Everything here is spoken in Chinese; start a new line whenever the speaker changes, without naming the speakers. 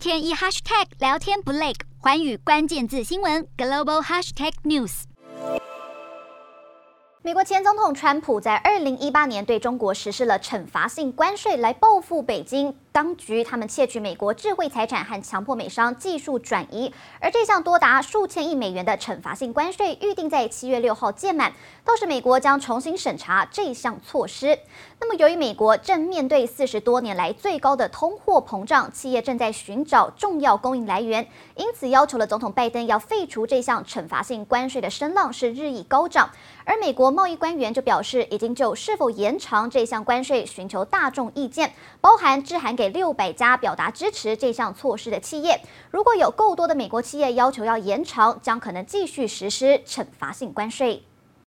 天一 hashtag 聊天不累，环宇关键字新闻 global hashtag news。
美国前总统川普在二零一八年对中国实施了惩罚性关税，来报复北京。当局他们窃取美国智慧财产和强迫美商技术转移，而这项多达数千亿美元的惩罚性关税预定在七月六号届满，到时美国将重新审查这项措施。那么，由于美国正面对四十多年来最高的通货膨胀，企业正在寻找重要供应来源，因此要求了总统拜登要废除这项惩罚性关税的声浪是日益高涨。而美国贸易官员就表示，已经就是否延长这项关税寻求大众意见，包含致函。给六百家表达支持这项措施的企业，如果有够多的美国企业要求要延长，将可能继续实施惩罚性关税。